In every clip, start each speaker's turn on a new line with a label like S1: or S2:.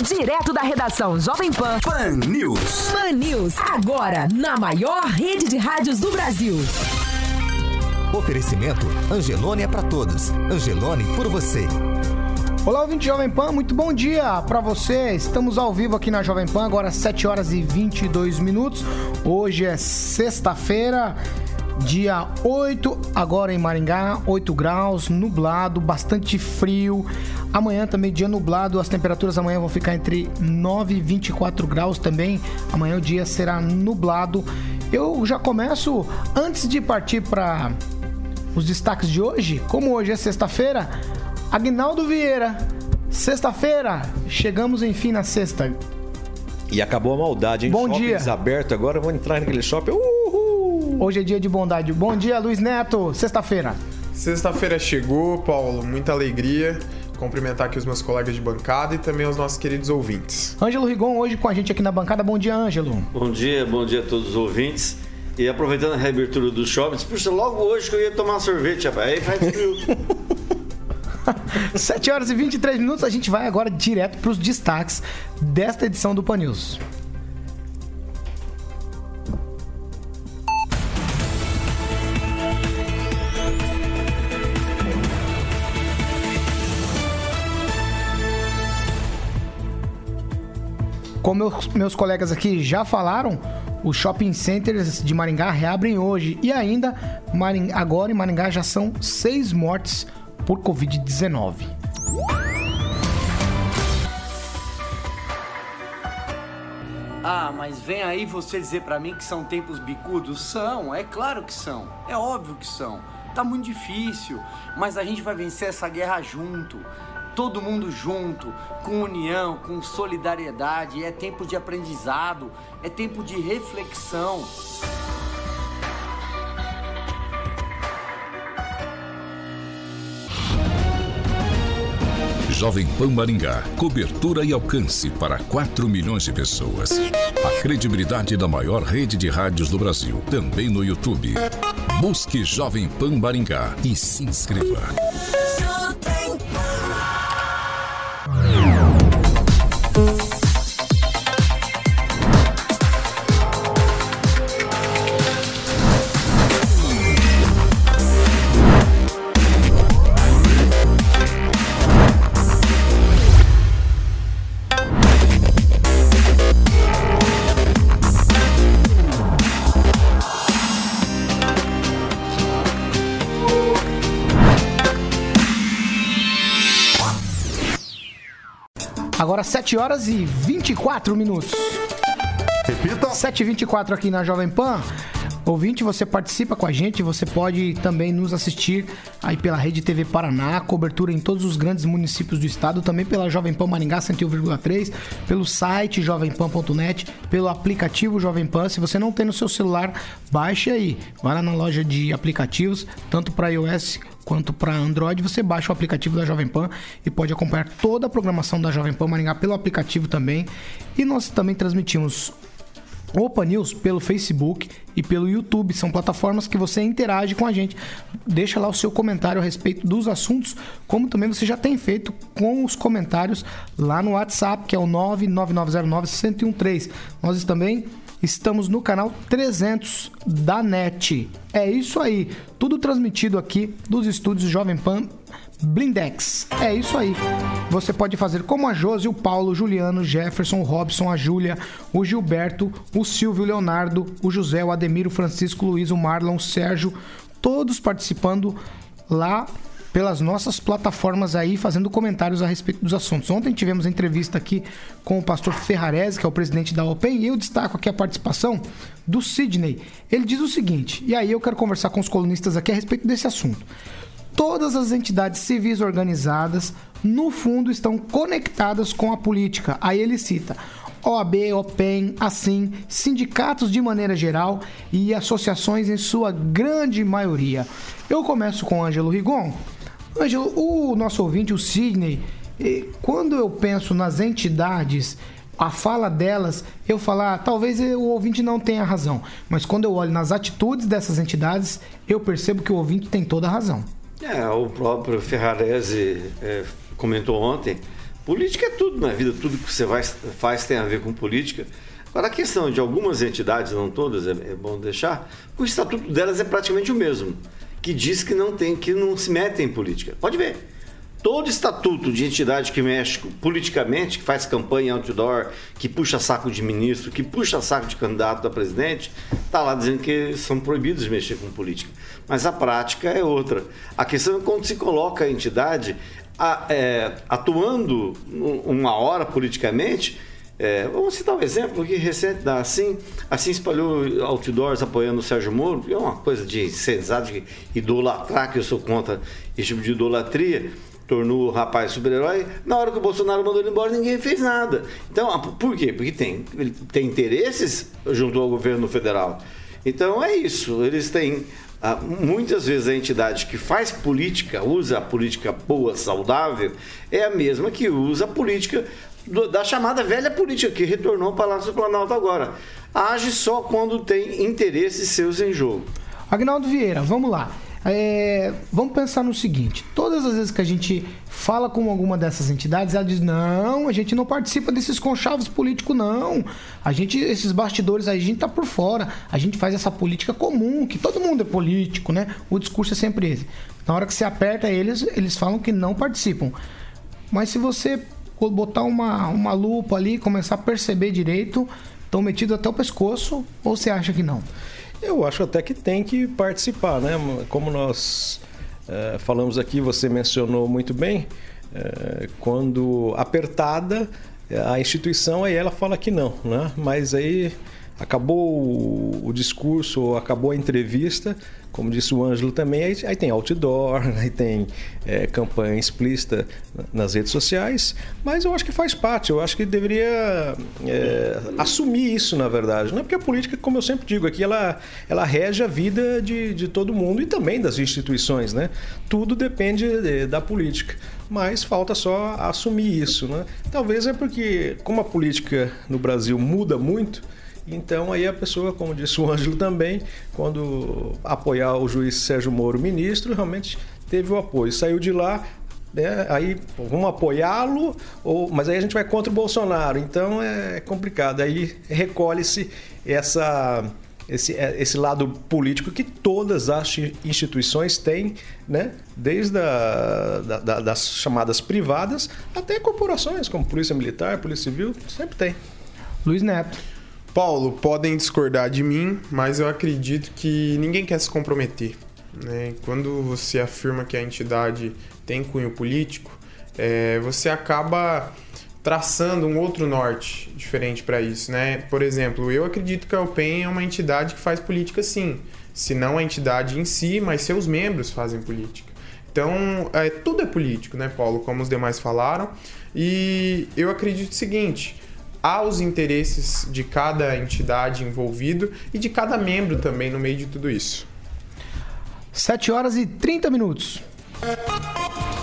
S1: Direto da redação Jovem Pan.
S2: Pan News.
S1: Pan News. Agora, na maior rede de rádios do Brasil.
S3: Oferecimento Angelone é para todos. Angelone por você.
S4: Olá, ouvinte Jovem Pan, muito bom dia para você. Estamos ao vivo aqui na Jovem Pan, agora 7 horas e 22 minutos. Hoje é sexta-feira, dia 8, agora em Maringá, 8 graus, nublado, bastante frio. Amanhã também dia nublado, as temperaturas amanhã vão ficar entre 9 e 24 graus também. Amanhã o dia será nublado. Eu já começo antes de partir para os destaques de hoje. Como hoje é sexta-feira, Agnaldo Vieira. Sexta-feira, chegamos enfim na sexta.
S5: E acabou a maldade, hein?
S4: Bom
S5: Shoppings
S4: dia.
S5: aberto agora, vou entrar naquele shopping. Uhul!
S4: Hoje é dia de bondade. Bom dia, Luiz Neto. Sexta-feira.
S6: Sexta-feira chegou, Paulo, muita alegria. Cumprimentar aqui os meus colegas de bancada e também os nossos queridos ouvintes.
S4: Ângelo Rigon hoje com a gente aqui na bancada. Bom dia, Ângelo.
S7: Bom dia, bom dia a todos os ouvintes. E aproveitando a reabertura dos shoppings, puxa, logo hoje que eu ia tomar um sorvete, rapaz. Aí faz frio.
S4: 7 horas e 23 minutos, a gente vai agora direto para os destaques desta edição do Pan News. Como meus, meus colegas aqui já falaram, os shopping centers de Maringá reabrem hoje e ainda Maring- agora em Maringá já são seis mortes por Covid-19.
S8: Ah, mas vem aí você dizer pra mim que são tempos bicudos? São, é claro que são. É óbvio que são. Tá muito difícil, mas a gente vai vencer essa guerra junto. Todo mundo junto, com união, com solidariedade. É tempo de aprendizado, é tempo de reflexão.
S9: Jovem Pan Maringá, cobertura e alcance para 4 milhões de pessoas. A credibilidade da maior rede de rádios do Brasil, também no YouTube. Busque Jovem Pan Maringá e se inscreva.
S4: 7 horas e 24 minutos.
S2: Repita.
S4: 7 e 24 aqui na Jovem Pan. Ouvinte, você participa com a gente, você pode também nos assistir aí pela Rede TV Paraná, cobertura em todos os grandes municípios do estado, também pela Jovem Pan Maringá 101,3, pelo site jovempan.net, pelo aplicativo Jovem Pan. Se você não tem no seu celular, baixe aí. Vai lá na loja de aplicativos, tanto para iOS quanto para Android, você baixa o aplicativo da Jovem Pan e pode acompanhar toda a programação da Jovem Pan Maringá pelo aplicativo também. E nós também transmitimos Opa News pelo Facebook e pelo YouTube. São plataformas que você interage com a gente. Deixa lá o seu comentário a respeito dos assuntos, como também você já tem feito com os comentários lá no WhatsApp, que é o 99909-1013. Nós também estamos no canal 300 da NET. É isso aí. Tudo transmitido aqui dos estúdios Jovem Pan Blindex. É isso aí. Você pode fazer como a Josi, o Paulo, o Juliano, o Jefferson, o Robson, a Júlia, o Gilberto, o Silvio, o Leonardo, o José, o Ademir, o Francisco, o Luiz, o Marlon, o Sérgio, todos participando lá pelas nossas plataformas aí, fazendo comentários a respeito dos assuntos. Ontem tivemos entrevista aqui com o pastor Ferrarese, que é o presidente da OPEN, e eu destaco aqui a participação do Sidney. Ele diz o seguinte, e aí eu quero conversar com os colunistas aqui a respeito desse assunto todas as entidades civis organizadas, no fundo, estão conectadas com a política. Aí ele cita OAB, OPEM, assim, sindicatos de maneira geral e associações em sua grande maioria. Eu começo com Ângelo Rigon. Ângelo, o nosso ouvinte, o Sidney, quando eu penso nas entidades, a fala delas, eu falar, ah, talvez o ouvinte não tenha razão, mas quando eu olho nas atitudes dessas entidades, eu percebo que o ouvinte tem toda a razão.
S7: É, o próprio Ferrarese é, comentou ontem, política é tudo na vida, tudo que você vai, faz tem a ver com política. Agora, a questão de algumas entidades, não todas, é, é bom deixar, o estatuto delas é praticamente o mesmo, que diz que não tem, que não se metem em política. Pode ver. Todo estatuto de entidade que mexe politicamente, que faz campanha outdoor, que puxa saco de ministro, que puxa saco de candidato a presidente, está lá dizendo que são proibidos de mexer com política. Mas a prática é outra. A questão é quando se coloca a entidade a, é, atuando uma hora politicamente. É, vamos citar um exemplo que recente da Assim, assim espalhou outdoors apoiando o Sérgio Moro, é uma coisa de insensado, de idolatrar, que eu sou contra esse tipo de idolatria tornou o rapaz super-herói. Na hora que o Bolsonaro mandou ele embora, ninguém fez nada. Então, por quê? Porque tem, tem interesses junto ao governo federal. Então é isso. Eles têm. Ah, muitas vezes a entidade que faz política, usa a política boa, saudável, é a mesma que usa a política da chamada velha política, que retornou ao Palácio do Planalto agora. Age só quando tem interesses seus em jogo.
S4: Agnaldo Vieira, vamos lá. É, vamos pensar no seguinte: todas as vezes que a gente fala com alguma dessas entidades, ela diz: não, a gente não participa desses conchavos políticos, não. A gente, esses bastidores aí, a gente tá por fora. A gente faz essa política comum, que todo mundo é político, né? O discurso é sempre esse. Na hora que você aperta eles, eles falam que não participam. Mas se você botar uma, uma lupa ali começar a perceber direito, estão metidos até o pescoço, ou você acha que não?
S10: Eu acho até que tem que participar, né? Como nós é, falamos aqui, você mencionou muito bem, é, quando apertada, a instituição aí ela fala que não, né? Mas aí acabou o, discurso, acabou a entrevista, como disse o Ângelo também, aí, aí tem outdoor, aí tem é, campanha explícita nas redes sociais, mas eu acho que faz parte, eu acho que deveria é, assumir isso, na verdade. Não é porque a política, como eu sempre digo aqui, ela, ela rege a vida de, de todo mundo e também das instituições, né? Tudo depende de, da política, mas falta só assumir isso, né? Talvez é porque, como a política no Brasil muda muito, então aí a pessoa, como disse o Ângelo também, quando apoiar o juiz Sérgio Moro ministro, realmente teve o apoio. Saiu de lá, né, aí vamos apoiá-lo, ou, mas aí a gente vai contra o Bolsonaro. Então é complicado. Aí recolhe-se essa esse, é, esse lado político que todas as instituições têm, né? desde a, da, da, das chamadas privadas até corporações como Polícia Militar, Polícia Civil, sempre tem.
S4: Luiz Neto.
S6: Paulo, podem discordar de mim, mas eu acredito que ninguém quer se comprometer. Né? Quando você afirma que a entidade tem cunho político, é, você acaba traçando um outro norte diferente para isso, né? Por exemplo, eu acredito que a UPEN é uma entidade que faz política sim, se não a entidade em si, mas seus membros fazem política. Então, é, tudo é político, né, Paulo? Como os demais falaram. E eu acredito o seguinte: aos interesses de cada entidade envolvido e de cada membro também no meio de tudo isso.
S4: 7 horas e 30 minutos.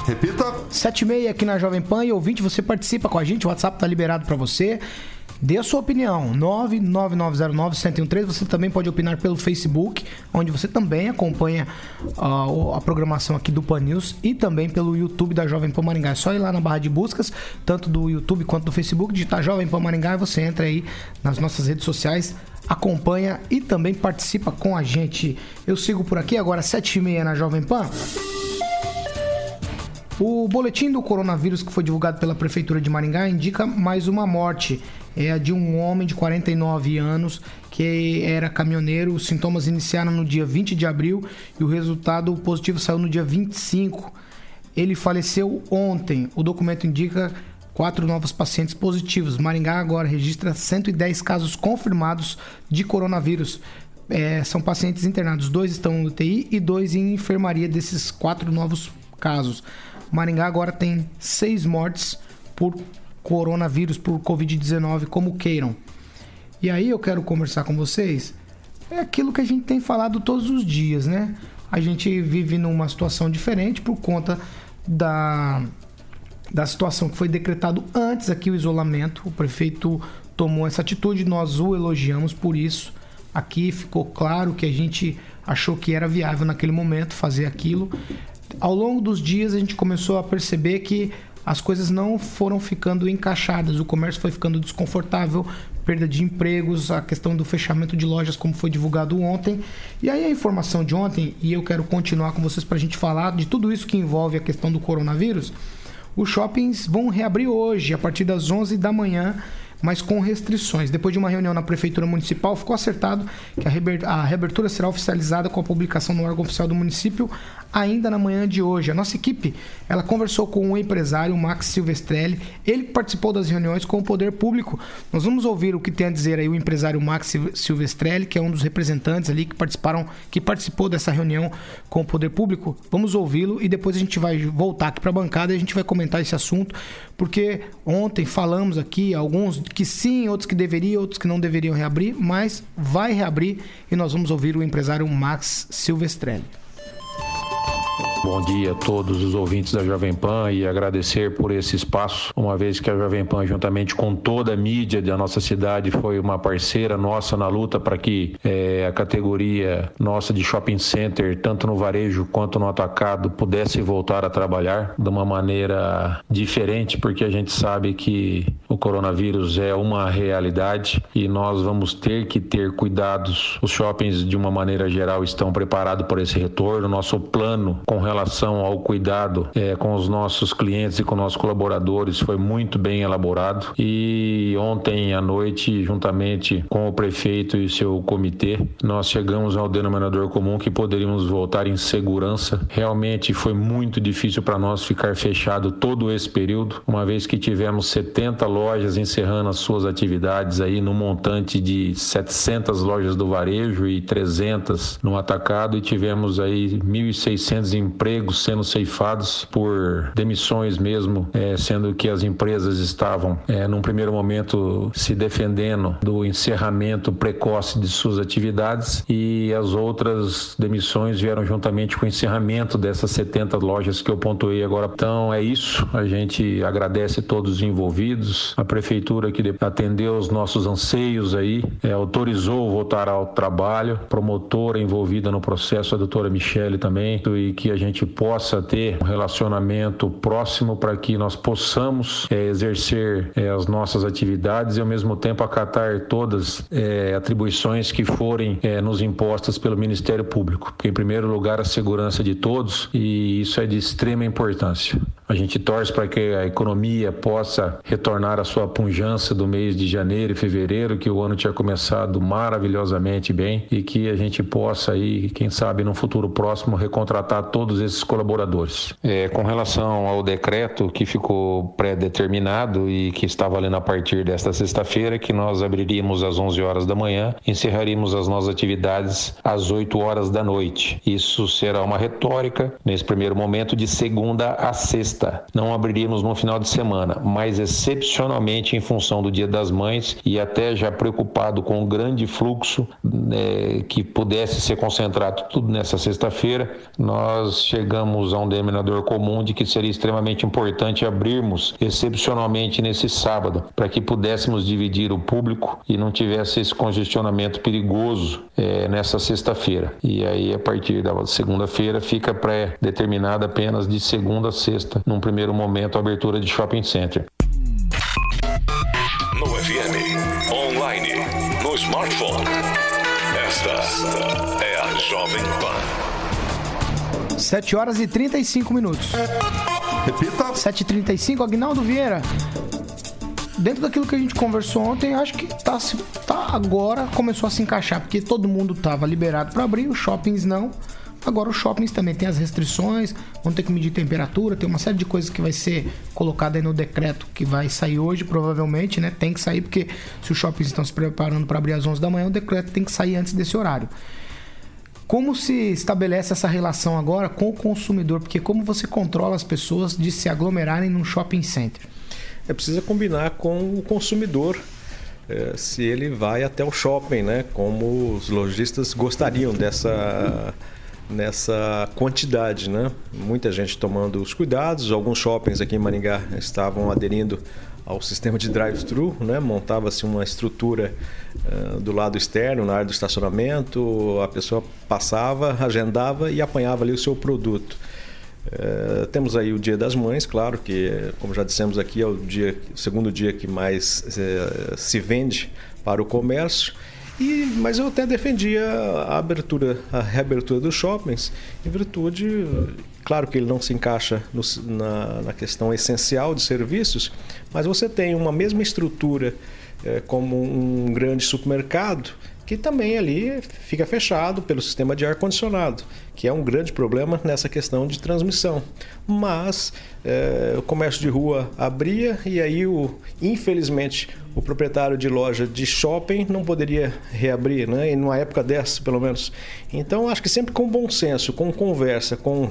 S2: Repita.
S4: 7 e meia aqui na Jovem Pan e ouvinte, você participa com a gente, o WhatsApp tá liberado para você. Dê a sua opinião, 99909-1013. Você também pode opinar pelo Facebook, onde você também acompanha uh, a programação aqui do Pan News e também pelo YouTube da Jovem Pan Maringá. É só ir lá na barra de buscas, tanto do YouTube quanto do Facebook, digitar Jovem Pan Maringá e você entra aí nas nossas redes sociais, acompanha e também participa com a gente. Eu sigo por aqui agora, 7h30 na Jovem Pan. O boletim do coronavírus que foi divulgado pela Prefeitura de Maringá indica mais uma morte. É a de um homem de 49 anos que era caminhoneiro. Os sintomas iniciaram no dia 20 de abril e o resultado positivo saiu no dia 25. Ele faleceu ontem. O documento indica quatro novos pacientes positivos. Maringá agora registra 110 casos confirmados de coronavírus. É, são pacientes internados, dois estão no UTI e dois em enfermaria desses quatro novos casos. Maringá agora tem seis mortes por coronavírus, por Covid-19, como queiram. E aí eu quero conversar com vocês. É aquilo que a gente tem falado todos os dias, né? A gente vive numa situação diferente por conta da, da situação que foi decretado antes aqui o isolamento. O prefeito tomou essa atitude, nós o elogiamos por isso. Aqui ficou claro que a gente achou que era viável naquele momento fazer aquilo. Ao longo dos dias a gente começou a perceber que as coisas não foram ficando encaixadas, o comércio foi ficando desconfortável, perda de empregos, a questão do fechamento de lojas, como foi divulgado ontem. E aí a informação de ontem, e eu quero continuar com vocês para a gente falar de tudo isso que envolve a questão do coronavírus. Os shoppings vão reabrir hoje, a partir das 11 da manhã mas com restrições. Depois de uma reunião na Prefeitura Municipal, ficou acertado que a reabertura será oficializada com a publicação no órgão oficial do município ainda na manhã de hoje. A nossa equipe, ela conversou com o empresário Max Silvestrelli, ele participou das reuniões com o poder público. Nós vamos ouvir o que tem a dizer aí o empresário Max Silvestrelli, que é um dos representantes ali que participaram, que participou dessa reunião com o poder público. Vamos ouvi-lo e depois a gente vai voltar aqui para a bancada e a gente vai comentar esse assunto, porque ontem falamos aqui alguns que sim, outros que deveriam, outros que não deveriam reabrir, mas vai reabrir e nós vamos ouvir o empresário Max Silvestrelli.
S11: Bom dia a todos os ouvintes da Jovem Pan e agradecer por esse espaço, uma vez que a Jovem Pan, juntamente com toda a mídia da nossa cidade, foi uma parceira nossa na luta para que é, a categoria nossa de shopping center, tanto no varejo quanto no atacado, pudesse voltar a trabalhar de uma maneira diferente, porque a gente sabe que o coronavírus é uma realidade e nós vamos ter que ter cuidados. Os shoppings, de uma maneira geral, estão preparados por esse retorno. Nosso plano com relação relação ao cuidado é, com os nossos clientes e com nossos colaboradores foi muito bem elaborado. E ontem à noite, juntamente com o prefeito e seu comitê, nós chegamos ao denominador comum que poderíamos voltar em segurança. Realmente foi muito difícil para nós ficar fechado todo esse período, uma vez que tivemos 70 lojas encerrando as suas atividades aí no montante de 700 lojas do varejo e 300 no atacado e tivemos aí 1.600 empregos empregos sendo ceifados por demissões mesmo, é, sendo que as empresas estavam, é, num primeiro momento, se defendendo do encerramento precoce de suas atividades e as outras demissões vieram juntamente com o encerramento dessas 70 lojas que eu pontuei agora. Então é isso, a gente agradece todos os envolvidos, a prefeitura que atendeu os nossos anseios aí, é, autorizou voltar ao trabalho, promotora envolvida no processo, a doutora Michele também, e que a gente gente possa ter um relacionamento próximo para que nós possamos é, exercer é, as nossas atividades e ao mesmo tempo acatar todas é, atribuições que forem nos impostas pelo Ministério Público. Porque, em primeiro lugar, a segurança de todos e isso é de extrema importância. A gente torce para que a economia possa retornar à sua punjança do mês de janeiro e fevereiro, que o ano tinha começado maravilhosamente bem e que a gente possa aí, quem sabe, no futuro próximo, recontratar todos esses colaboradores. É, com relação ao decreto que ficou pré-determinado e que está valendo a partir desta sexta-feira, que nós abriríamos às 11 horas da manhã, encerraríamos as nossas atividades às 8 horas da noite. Isso será uma retórica, nesse primeiro momento, de segunda a sexta sexta, não abriríamos no final de semana, mas excepcionalmente em função do Dia das Mães e até já preocupado com o grande fluxo né, que pudesse ser concentrado tudo nessa sexta-feira, nós chegamos a um denominador comum de que seria extremamente importante abrirmos excepcionalmente nesse sábado, para que pudéssemos dividir o público e não tivesse esse congestionamento perigoso é, nessa sexta-feira. E aí, a partir da segunda-feira, fica pré-determinada apenas de segunda a sexta num primeiro momento, a abertura de shopping center.
S9: No FM, online, no smartphone. Esta é a Jovem
S4: Pan. 7 horas e 35 minutos.
S2: Repita.
S4: 7h35, Agnaldo Vieira. Dentro daquilo que a gente conversou ontem, acho que tá, tá agora começou a se encaixar, porque todo mundo tava liberado para abrir, os shoppings não. Agora os shoppings também tem as restrições, vão ter que medir temperatura, tem uma série de coisas que vai ser colocada aí no decreto que vai sair hoje, provavelmente, né? Tem que sair porque se os shoppings estão se preparando para abrir às 11 da manhã, o decreto tem que sair antes desse horário. Como se estabelece essa relação agora com o consumidor? Porque como você controla as pessoas de se aglomerarem num shopping center?
S10: é preciso combinar com o consumidor é, se ele vai até o shopping, né? Como os lojistas gostariam dessa nessa quantidade, né? Muita gente tomando os cuidados, alguns shoppings aqui em Maringá estavam aderindo ao sistema de drive-thru, né? Montava-se uma estrutura uh, do lado externo, na área do estacionamento, a pessoa passava, agendava e apanhava ali o seu produto. Uh, temos aí o Dia das Mães, claro que, como já dissemos aqui, é o, dia, segundo dia que mais uh, se vende para o comércio. E, mas eu até defendia a abertura, a reabertura dos shoppings, em virtude, claro que ele não se encaixa no, na, na, questão essencial de serviços, mas você tem uma mesma estrutura é, como um grande supermercado que também ali fica fechado pelo sistema de ar-condicionado, que é um grande problema nessa questão de transmissão. Mas é, o comércio de rua abria e aí, o, infelizmente, o proprietário de loja de shopping não poderia reabrir, né? E numa época dessa, pelo menos. Então, acho que sempre com bom senso, com conversa, com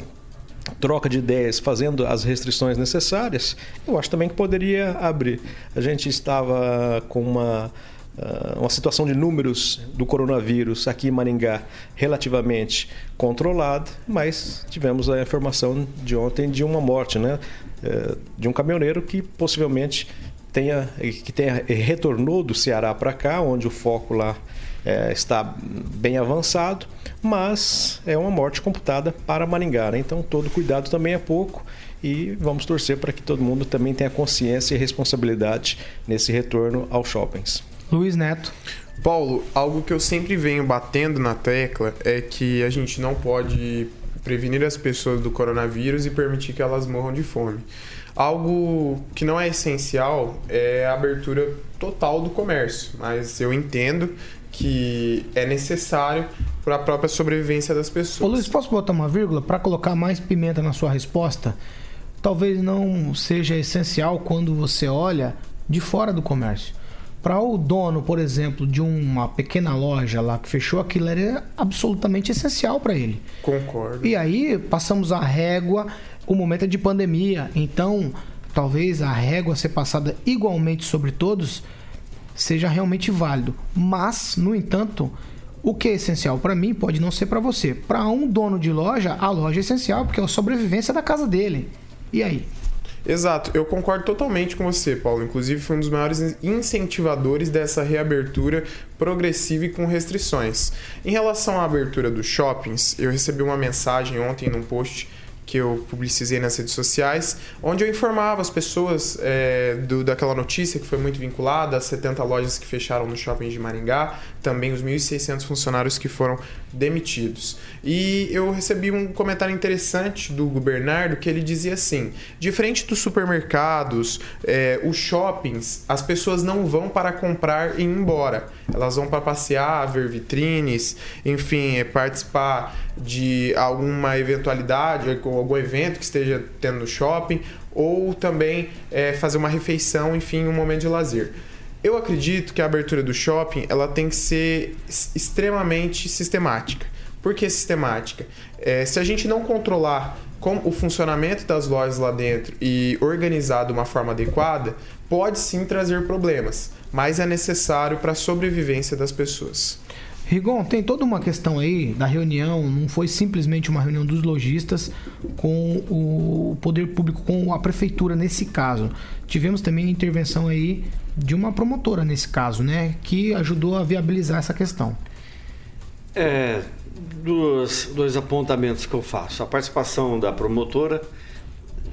S10: troca de ideias, fazendo as restrições necessárias, eu acho também que poderia abrir. A gente estava com uma ah, uma situação de números do coronavírus aqui em Maringá relativamente controlada, mas tivemos a informação de ontem de uma morte, né? Eh, de um caminhoneiro que possivelmente tenha, que tenha retornou do Ceará para cá, onde o foco lá é, está bem avançado, mas é uma morte computada para Maringá. Né? Então todo cuidado também é pouco e vamos torcer para que todo mundo também tenha consciência e responsabilidade nesse retorno aos shoppings.
S4: Luiz Neto.
S6: Paulo, algo que eu sempre venho batendo na tecla é que a gente não pode prevenir as pessoas do coronavírus e permitir que elas morram de fome. Algo que não é essencial é a abertura total do comércio, mas eu entendo que é necessário para a própria sobrevivência das pessoas.
S4: Ô Luiz, posso botar uma vírgula para colocar mais pimenta na sua resposta? Talvez não seja essencial quando você olha de fora do comércio. Para o dono, por exemplo, de uma pequena loja lá que fechou, aquilo era absolutamente essencial para ele.
S6: Concordo.
S4: E aí passamos a régua, o momento é de pandemia, então talvez a régua ser passada igualmente sobre todos seja realmente válido. Mas, no entanto, o que é essencial para mim pode não ser para você. Para um dono de loja, a loja é essencial porque é a sobrevivência da casa dele. E aí?
S6: Exato, eu concordo totalmente com você, Paulo. Inclusive, foi um dos maiores incentivadores dessa reabertura progressiva e com restrições. Em relação à abertura dos shoppings, eu recebi uma mensagem ontem num post que eu publicizei nas redes sociais, onde eu informava as pessoas é, do, daquela notícia que foi muito vinculada às 70 lojas que fecharam no shopping de Maringá, também os 1.600 funcionários que foram demitidos. E eu recebi um comentário interessante do Bernardo que ele dizia assim: diferente dos supermercados, é, os shoppings, as pessoas não vão para comprar e ir embora. Elas vão para passear, ver vitrines, enfim, é, participar de alguma eventualidade, algum evento que esteja tendo no shopping, ou também é, fazer uma refeição, enfim, um momento de lazer. Eu acredito que a abertura do shopping ela tem que ser extremamente sistemática. Por que sistemática? É, se a gente não controlar com o funcionamento das lojas lá dentro e organizar de uma forma adequada, pode sim trazer problemas, mas é necessário para a sobrevivência das pessoas.
S4: Rigon, tem toda uma questão aí da reunião, não foi simplesmente uma reunião dos lojistas com o poder público, com a prefeitura nesse caso. Tivemos também intervenção aí de uma promotora nesse caso, né, que ajudou a viabilizar essa questão.
S7: É, dois, dois apontamentos que eu faço. A participação da promotora,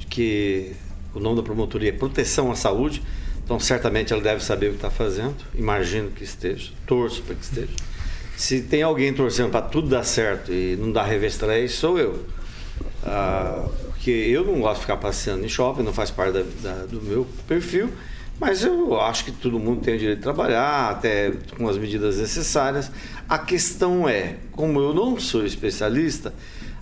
S7: que o nome da promotoria é Proteção à Saúde, então certamente ela deve saber o que está fazendo, imagino que esteja, torço para que esteja. Se tem alguém torcendo para tudo dar certo e não dar revestrez, sou eu. Ah, porque eu não gosto de ficar passeando em shopping, não faz parte da, da, do meu perfil, mas eu acho que todo mundo tem o direito de trabalhar, até com as medidas necessárias. A questão é, como eu não sou especialista,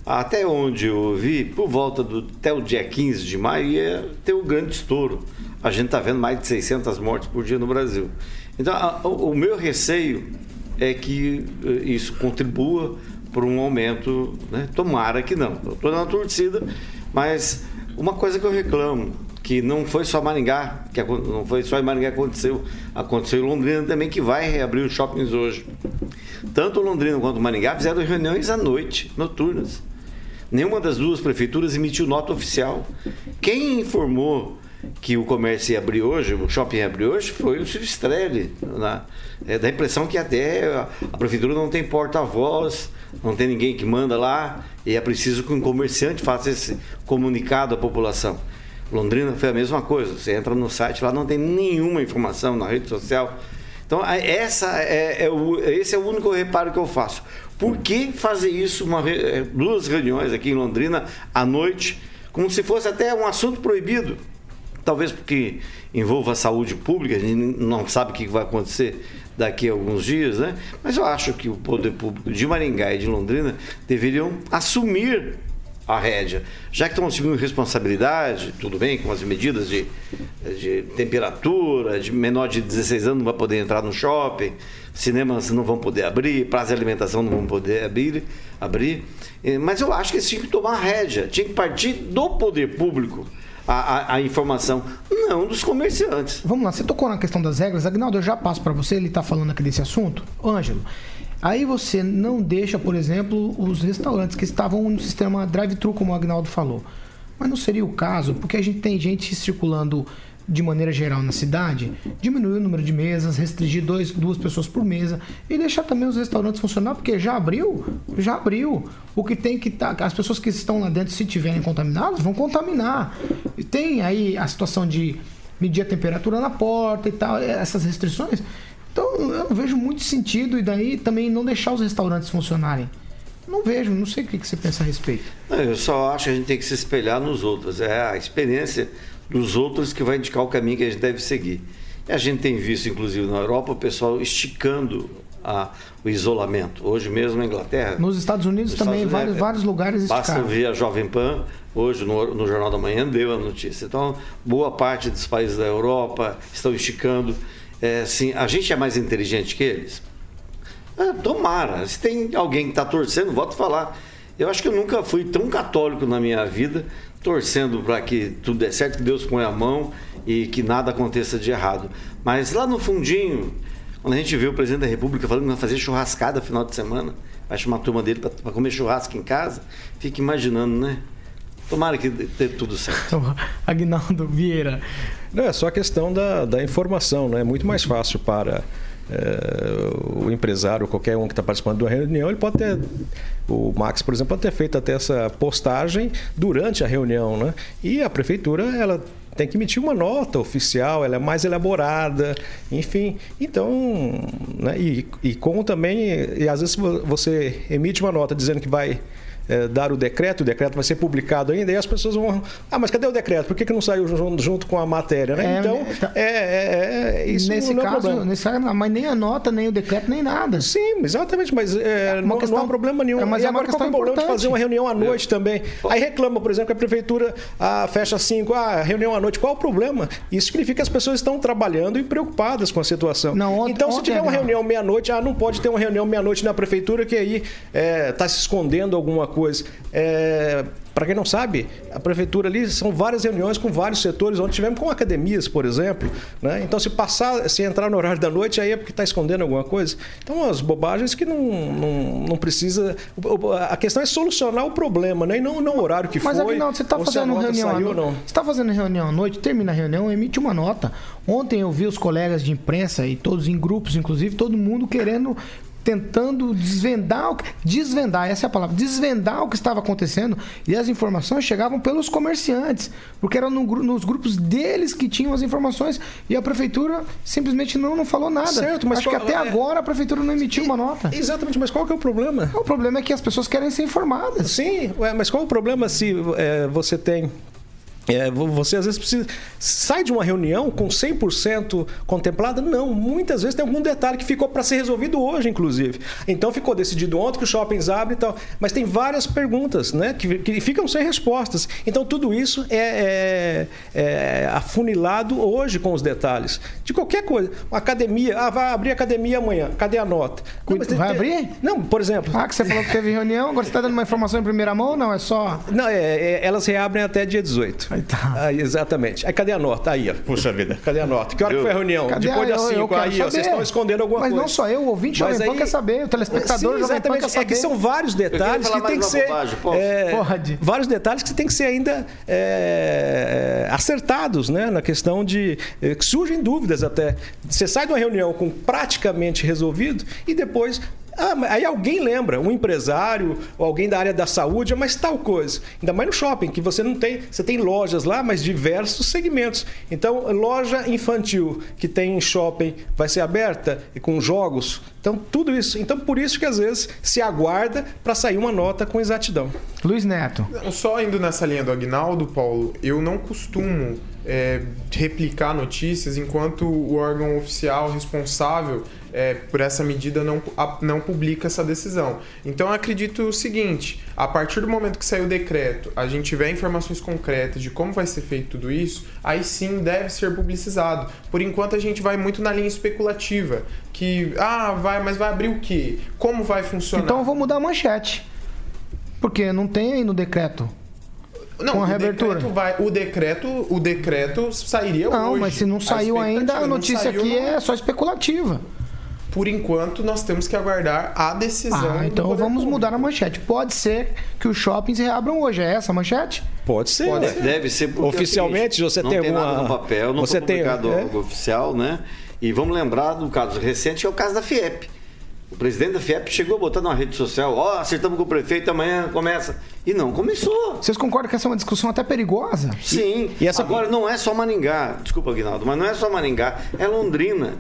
S7: até onde eu vi, por volta do até o dia 15 de maio, ia ter o um grande estouro. A gente está vendo mais de 600 mortes por dia no Brasil. Então, a, o, meu receio é que eh, isso contribua para um aumento, né? tomara que não. Estou na torcida, mas uma coisa que eu reclamo, que não foi só Maringá, que não foi só em Maringá que aconteceu, aconteceu em Londrina também, que vai reabrir os shoppings hoje. Tanto Londrina quanto Maringá fizeram reuniões à noite, noturnas. Nenhuma das duas prefeituras emitiu nota oficial. Quem informou que o comércio ia abrir hoje, o shopping ia abrir hoje, foi o Silvio Strelli. Né? É, dá a impressão que até a prefeitura não tem porta-voz, não tem ninguém que manda lá, e é preciso que um comerciante faça esse comunicado à população. Londrina foi a mesma coisa. Você entra no site lá, não tem nenhuma informação na rede social. Então, essa é, é o, esse é o único reparo que eu faço. Por que fazer isso, uma, é, duas reuniões aqui em Londrina à noite, como se fosse até um assunto proibido? Talvez porque envolva a saúde pública, a gente não sabe o que vai acontecer daqui a alguns dias, né? Mas eu acho que o poder público de Maringá e de Londrina deveriam assumir a rédea. Já que estão assumindo responsabilidade, tudo bem, com as medidas de, de temperatura, de menor de 16 anos não vai poder entrar no shopping, cinemas não vão poder abrir, praça de alimentação não vão poder abrir, abrir. Eh, mas eu acho que eles tinham que tomar a rédea, tinha que partir do poder público. A, a, a, informação, não dos comerciantes.
S4: Vamos lá, você tocou na questão das regras. Agnaldo, eu já passo para você, ele está falando aqui desse assunto. Ângelo, Aí você não deixa, por exemplo, os restaurantes que estavam no sistema drive-thru, como o Agnaldo falou. Mas não seria o caso, porque a gente tem gente circulando de maneira geral na cidade, diminuir o número de mesas, restringir dois, duas pessoas por mesa e deixar também os restaurantes funcionar, porque já abriu, já abriu. O que tem que tá, as pessoas que estão lá dentro, se tiverem contaminadas, vão contaminar. E tem aí a situação de medir a temperatura na porta e tal, essas restrições. Então eu não vejo muito sentido e daí também não deixar os restaurantes funcionarem. Não vejo, não sei o que você pensa a respeito.
S7: Eu só acho que a gente tem que se espelhar nos outros. É a experiência dos outros que vai indicar o caminho que a gente deve seguir. E a gente tem visto, inclusive na Europa, o pessoal esticando a, o isolamento. Hoje mesmo na Inglaterra.
S4: Nos Estados Unidos nos também, Estados Unidos, vários, é, vários lugares
S7: esticaram. Basta ver a Jovem Pan, hoje no, no Jornal da Manhã deu a notícia. Então, boa parte dos países da Europa estão esticando é, assim, a gente é mais inteligente que eles? Ah, tomara. Se tem alguém que está torcendo, volto a falar. Eu acho que eu nunca fui tão católico na minha vida, torcendo para que tudo dê certo, que Deus põe a mão e que nada aconteça de errado. Mas lá no fundinho, quando a gente vê o presidente da República falando que vai fazer churrascada no final de semana, vai chamar a turma dele para comer churrasco em casa, fica imaginando, né? Tomara que dê tudo certo.
S4: Agnaldo Vieira.
S10: Não, é só a questão da, da informação, né? É muito mais fácil para é, o empresário, qualquer um que está participando de uma reunião, ele pode ter, o Max, por exemplo, pode ter feito até essa postagem durante a reunião, né? E a prefeitura, ela tem que emitir uma nota oficial, ela é mais elaborada, enfim. Então, né? e, e com também, e às vezes você emite uma nota dizendo que vai é, dar o decreto, o decreto vai ser publicado ainda, e as pessoas vão. Ah, mas cadê o decreto? Por que, que não saiu junto, junto com a matéria? Né? É, então, tá. é, é, é, isso
S4: nesse
S10: não
S4: é caso, nesse caso, mas nem a nota, nem o decreto, nem nada.
S10: Sim, exatamente, mas é, não, questão, não há problema nenhum. É,
S4: mas
S10: e
S4: agora qual é o problema
S10: de fazer uma reunião à noite também? Aí reclama, por exemplo, que a prefeitura ah, fecha 5, ah, reunião à noite. Qual o problema? Isso significa que as pessoas estão trabalhando e preocupadas com a situação. Não, ontem, então, se tiver uma reunião meia-noite, ah, não pode ter uma reunião meia-noite na prefeitura que aí está se escondendo alguma coisa. É, é, para quem não sabe, a prefeitura ali são várias reuniões com vários setores, onde tivemos com academias, por exemplo. Né? Então, se passar, se entrar no horário da noite, aí é porque está escondendo alguma coisa. Então, as bobagens que não, não, não precisa. A questão é solucionar o problema, né? E não, não o horário que
S4: Mas,
S10: foi.
S4: Mas, Aguinaldo, você está fazendo reunião. Saiu, não. Você está fazendo reunião à noite, termina a reunião, emite uma nota. Ontem eu vi os colegas de imprensa e todos em grupos, inclusive, todo mundo querendo tentando desvendar, desvendar, essa é a palavra, desvendar o que estava acontecendo e as informações chegavam pelos comerciantes, porque eram no, nos grupos deles que tinham as informações e a prefeitura simplesmente não, não falou nada. Certo, mas Acho qual, que até é... agora a prefeitura não emitiu uma nota.
S10: Exatamente, mas qual que é o problema?
S4: O problema é que as pessoas querem ser informadas.
S10: Sim, mas qual o problema se é, você tem é, você às vezes precisa. Sai de uma reunião com 100% contemplada? Não. Muitas vezes tem algum detalhe que ficou para ser resolvido hoje, inclusive. Então ficou decidido ontem que os shoppings abrem e tal. Mas tem várias perguntas né, que, que ficam sem respostas. Então tudo isso é, é, é, afunilado hoje com os detalhes. De qualquer coisa. Uma academia. Ah, vai abrir academia amanhã. Cadê a nota?
S4: Não, vai tem, abrir?
S10: Não, por exemplo.
S4: Ah, que você falou que teve reunião, agora você está dando uma informação em primeira mão? Não, é só.
S10: Não, é, é elas reabrem até dia 18.
S4: Aí tá.
S10: Aí, exatamente. Aí cadê a nota? Aí, ó. Puxa vida, cadê a nota? Que hora que foi a reunião?
S4: Cadê
S10: Depois
S4: a-
S10: das
S4: eu- eu
S10: 5.
S4: quero
S10: Aí, ó, vocês estão escondendo alguma
S4: Mas
S10: coisa.
S4: não só eu, o ouvinte
S10: Mas
S4: Jovem
S10: aí-
S4: quer saber, o telespectador
S10: Sim,
S4: Jovem Pan
S10: exatamente.
S4: quer saber.
S10: É que são vários detalhes que tem que ser.
S7: bobagem, posso?
S10: é,
S4: Pode.
S10: Vários detalhes que tem que ser ainda é, acertados, né? Na questão de. é, que surgem dúvidas até. Você sai de uma reunião com praticamente resolvido e depois. Ah, aí alguém lembra, um empresário ou alguém da área da saúde, mas tal coisa. Ainda mais no shopping, que você não tem. Você tem lojas lá, mas diversos segmentos. Então, loja infantil que tem em shopping vai ser aberta e com jogos. Então, tudo isso. Então, por isso que às vezes se aguarda para sair uma nota com exatidão.
S4: Luiz Neto.
S6: Não, Só indo nessa linha do Agnaldo, Paulo, eu não costumo é, replicar notícias enquanto o órgão oficial responsável é, por essa medida não, a- não publica essa decisão. Então eu acredito o seguinte: a partir do momento que sair o decreto, a gente tiver informações concretas de como vai ser feito tudo isso, aí sim deve ser publicizado. Por enquanto a gente vai muito na linha especulativa, que ah, vai, mas vai abrir o quê? Como vai funcionar?
S4: Então eu vou mudar a manchete. Porque não tem aí no decreto.
S6: Não,
S4: com a
S6: o
S4: reabertura.
S6: decreto vai, o decreto, o decreto sairia
S4: Não,
S6: hoje.
S4: mas se não saiu ainda, a
S6: não
S4: notícia aqui
S6: não-
S4: é só especulativa.
S6: Por enquanto, nós temos que aguardar a decisão.
S4: Ah,
S6: do
S4: então
S6: poder
S4: vamos
S6: público.
S4: mudar a manchete. Pode ser que os shoppings reabram hoje. É essa a manchete?
S10: Pode ser.
S7: Pode
S10: né?
S7: ser. Deve ser porque é
S10: Oficialmente, você
S7: não
S10: tem
S7: tem
S10: alguma.
S7: nada no papel, não
S10: você tem, é?
S7: algo oficial, né? E vamos lembrar do caso recente, que é o caso da FIEP. O presidente da FIEP chegou a botar numa rede social, ó, acertamos com o prefeito, amanhã começa. E não começou.
S4: Vocês concordam que essa é uma discussão até perigosa?
S7: Sim.
S10: e essa-
S7: Agora não é só Maringá, desculpa, Aguinaldo, mas não é só Maringá, é Londrina.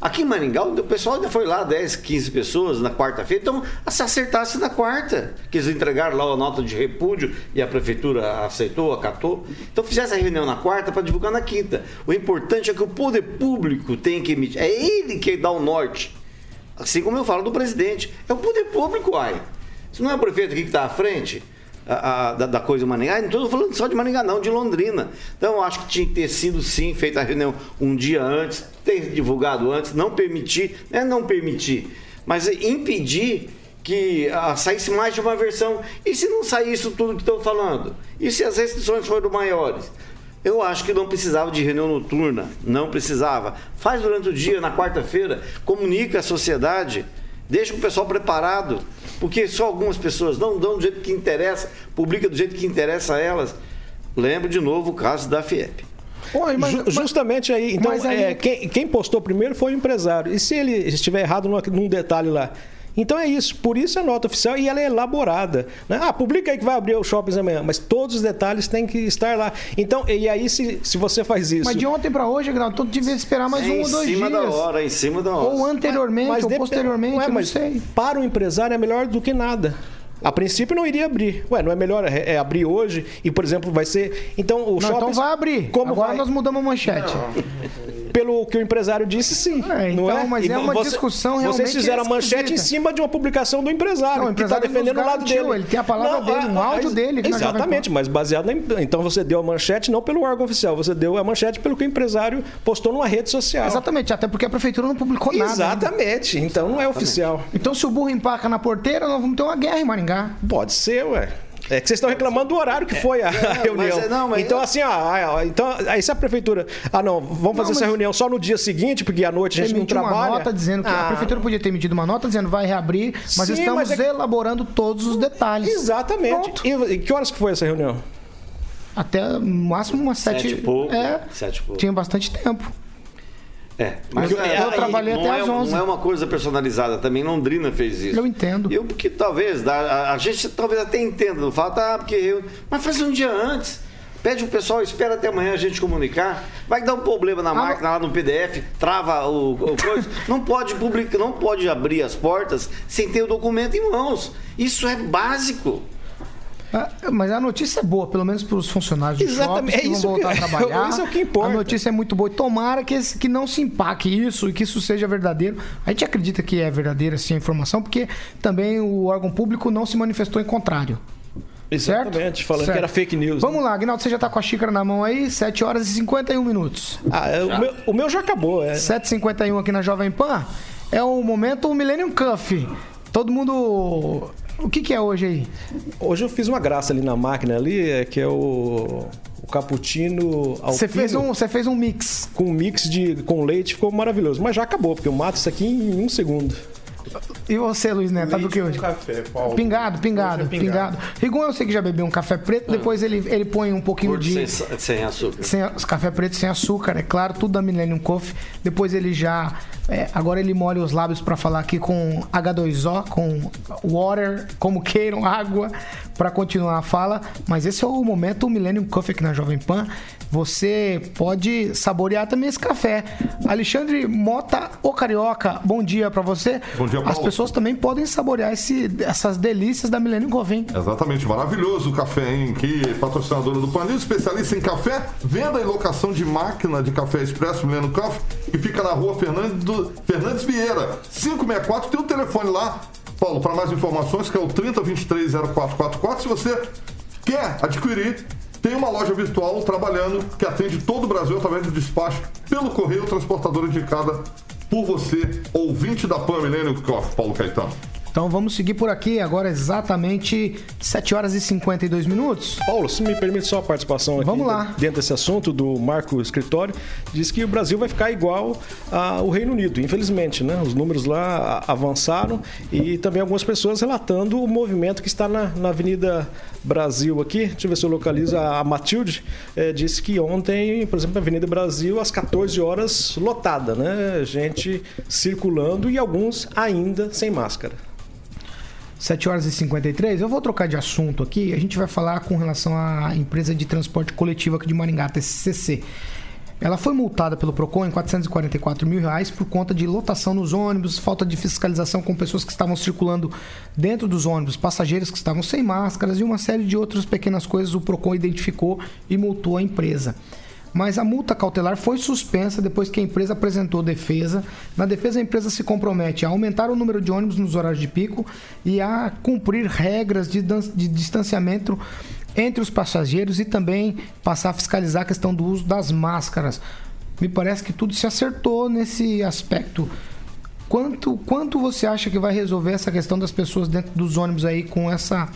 S7: Aqui em Maringá, o pessoal ainda foi lá, 10, 15 pessoas na quarta-feira, então se acertasse na quarta, que eles entregaram lá a nota de repúdio e a prefeitura aceitou, acatou. Então fizesse a reunião na quarta para divulgar na quinta. O importante é que o poder público tem que emitir, é ele que dá o norte. Assim como eu falo do presidente, é o poder público, ai. Se não é o prefeito aqui que está à frente, a- da, da coisa Maringá. E Não estou falando só de Maringá, não, de Londrina. Então, acho que tinha que ter sido, sim, feita a reunião um dia antes, ter divulgado antes, não permitir, não é não permitir, mas impedir que ah, saísse mais de uma versão. E se não sair isso tudo que estão falando? E se as restrições foram maiores? Eu acho que não precisava de reunião noturna, não precisava. Faz durante o dia, na quarta-feira, comunica a sociedade, deixa o pessoal preparado, porque só algumas pessoas não dão do jeito que interessa, publica do jeito que interessa a elas. Lembro de novo o caso da FIEP.
S4: Oi, mas-
S10: Ju- justamente aí. Então,
S4: mas aí-
S10: é, quem, quem postou primeiro foi o empresário. E se ele estiver errado num detalhe lá? Então é isso, por isso é nota oficial e ela é elaborada. né? Ah, publica aí que vai abrir os shoppings amanhã, mas todos os detalhes têm que estar lá. Então, e aí se, se você faz isso.
S4: Mas de ontem pra hoje, Agnaldo, todo devia esperar mais
S7: É
S4: um
S7: em
S4: ou dois
S7: cima
S4: dias.
S7: da hora, em cima da hora.
S4: Ou anteriormente, ou
S10: dep-
S4: posteriormente,
S10: Ué,
S4: eu não
S10: mas
S4: sei.
S10: Para o empresário é melhor do que nada. A princípio não iria abrir. Ué, não é melhor é, é abrir hoje e, por exemplo, vai ser. Então o
S4: Não,
S10: shopping.
S4: então vai abrir.
S10: Como
S4: Agora
S10: vai?
S4: nós mudamos a manchete.
S10: Pelo que o empresário disse, sim.
S4: É,
S10: não
S4: então,
S10: é?
S4: mas
S10: E
S4: é uma
S10: você-
S4: discussão
S10: Vocês
S4: realmente
S10: fizeram a manchete em cima de uma publicação do empresário,
S4: Não, o
S10: que está
S4: empresário
S10: defendendo o lado dele.
S4: ele tem a palavra dele, um áudio dele aqui na Jovem
S10: Exatamente, mas baseado na. Então você deu a manchete não pelo órgão oficial, você deu a manchete pelo que o empresário postou numa rede social.
S4: Exatamente, até porque a prefeitura não publicou nada. ainda.
S10: Exatamente, então não é oficial.
S4: Então se o burro empaca na porteira, nós vamos ter uma guerra em Maringá.
S10: Pode ser, ué. É que vocês estão reclamando do horário que foi a reunião.
S7: mas é- não, mas-
S10: então, assim, ó, então, aí se a prefeitura. Ah, não, vamos fazer essa
S4: mas-
S10: reunião só no dia seguinte, porque à noite a gente não trabalha.
S4: uma nota dizendo que a
S10: Ah,
S4: prefeitura podia ter emitido uma nota dizendo vai reabrir, mas
S10: Sim,
S4: estamos
S10: mas é
S4: elaborando todos os detalhes.
S10: Exatamente. E, e que horas que foi essa reunião?
S4: Até no máximo umas sete.
S7: Sete e pouco,
S4: É,
S7: sete e pouco.
S4: tinha bastante tempo.
S7: É, mas
S4: Eu-
S7: é,
S4: eu trabalhei até
S7: é,
S4: às 11.
S7: Não é uma coisa personalizada também, Londrina fez isso.
S4: Eu entendo.
S7: Eu, porque talvez, a, a gente talvez até entenda, não fala, tá, porque eu. Mas faz um dia antes. Pede o pessoal, espera até amanhã a gente comunicar. Vai dar um problema na máquina lá no PDF, trava o, o coisa. Não pode publicar, não pode abrir as portas sem ter o documento em mãos. Isso é básico.
S4: Ah, Mas a notícia é boa, pelo menos para os funcionários do
S10: Exatamente,
S4: shopping
S10: é
S4: que vão
S10: isso
S4: voltar
S10: que-
S4: a trabalhar.
S10: isso é o que importa.
S4: A notícia é muito boa. E tomara que, esse- que não se empaque isso e que isso seja verdadeiro. A gente acredita que é verdadeira sim a informação, porque também o órgão público não se manifestou em contrário. Certo?
S10: Exatamente, falando
S4: Certo.
S10: que era fake news.
S4: Vamos lá, Agnaldo, você já está com a xícara na mão aí? 7 horas e 51 minutos.
S10: Ah, é, o, meu, o meu já acabou, é.
S4: 7h51 aqui na Jovem Pan. É o momento Millennium Cuff. Todo mundo. O que, que é hoje aí?
S10: Hoje eu fiz uma graça ali na máquina ali, é, que é o, o cappuccino
S4: Você fez, um, você fez um mix.
S10: Com um mix de, com leite, ficou maravilhoso. Mas já acabou, porque eu mato isso aqui em um segundo.
S4: E você, Luiz Neto, tá do que hoje?
S6: café, Paulo.
S4: Pingado, pingado,
S6: Hoje é
S4: pingado. Rigon, eu sei que já bebeu um café preto, depois ele, ele põe um pouquinho de.
S7: sem, sem açúcar.
S4: Sem, a- café preto sem açúcar, é claro, tudo da Millennium Coffee. Depois ele já. é, agora ele molha os lábios pra falar aqui com H2O, com water, como queiram, água, pra continuar a fala. Mas esse é o momento Millennium Coffee aqui na Jovem Pan. Você pode saborear também esse café. Alexandre Mota, o Carioca, bom dia pra você.
S2: Bom dia,
S4: As
S2: Paulo.
S4: pessoas também podem saborear esse, essas delícias da Millennium Coffee, hein?
S2: Exatamente, maravilhoso o café, hein? Que patrocinadora do Panil, especialista em café, venda e locação de máquina de café expresso Mileno Coffee, que fica na rua Fernandes, do- Fernandes Vieira, 564, tem o telefone lá, Paulo, para mais informações, que é o 30230444. Se você quer adquirir, tem uma loja virtual trabalhando que atende todo o Brasil através de despacho pelo correio transportadora indicada por você, ouvinte da Pan Millennium Coffee, Paulo Caetano.
S4: Então vamos seguir por aqui, agora exatamente 7 horas e 52 minutos.
S10: Paulo, se me permite só a participação aqui
S4: Vamos lá.
S10: dentro desse assunto do Marco Escritório, diz que o Brasil vai ficar igual ao Reino Unido, infelizmente, né? Os números lá avançaram e também algumas pessoas relatando o movimento que está na, na Avenida Brasil aqui. Deixa eu ver se eu localizo. A Matilde eh, disse que ontem, por exemplo, a Avenida Brasil, às 14 horas, lotada, né? Gente circulando e alguns ainda sem máscara.
S4: 7 horas e 53. Eu vou trocar de assunto aqui. A gente vai falar com relação à empresa de transporte coletivo aqui de Maringá, TCC. Ela foi multada pelo Procon em 444 mil reais por conta de lotação nos ônibus, falta de fiscalização com pessoas que estavam circulando dentro dos ônibus, passageiros que estavam sem máscaras e uma série de outras pequenas coisas o Procon identificou e multou a empresa. Mas a multa cautelar foi suspensa depois que a empresa apresentou defesa. Na defesa, a empresa se compromete a aumentar o número de ônibus nos horários de pico e a cumprir regras de, de distanciamento entre os passageiros e também passar a fiscalizar a questão do uso das máscaras. Me parece que tudo se acertou nesse aspecto. Quanto, quanto você acha que vai resolver essa questão das pessoas dentro dos ônibus aí com essa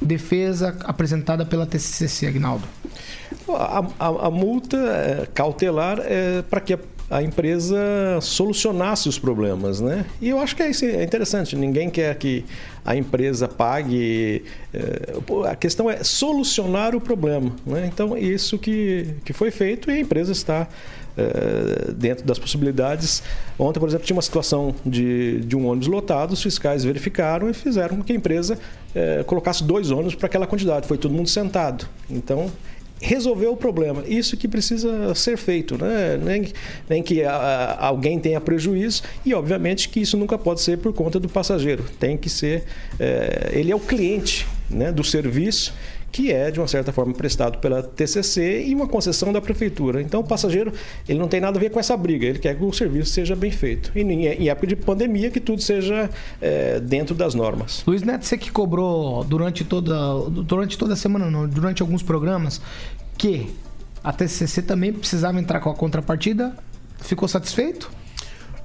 S4: defesa apresentada pela TCC, Agnaldo?
S10: A, a- a multa é, cautelar é para que a, a empresa solucionasse os problemas, né? E eu acho que é, isso é interessante. Ninguém quer que a empresa pague. é, a questão é solucionar o problema, né? Então isso que, que foi feito e a empresa está é, dentro das possibilidades. Ontem, por exemplo, tinha uma situação de, de um ônibus lotado, os fiscais verificaram e fizeram com que a empresa é, colocasse dois ônibus para aquela quantidade. Foi todo mundo sentado. Então resolveu o problema. Isso que precisa ser feito, né? nem, nem que a- alguém tenha prejuízo e, obviamente, que isso nunca pode ser por conta do passageiro. Tem que ser. eh, ele é o cliente né, do serviço que é de uma certa forma prestado pela TCC e uma concessão da prefeitura. Então o passageiro ele não tem nada a ver com essa briga, ele quer que o serviço seja bem feito. E em em época de pandemia que tudo seja eh, dentro das normas.
S4: Luiz Neto, você que cobrou durante toda, durante toda a semana, não, durante alguns programas, que a TCC também precisava entrar com a contrapartida, ficou satisfeito?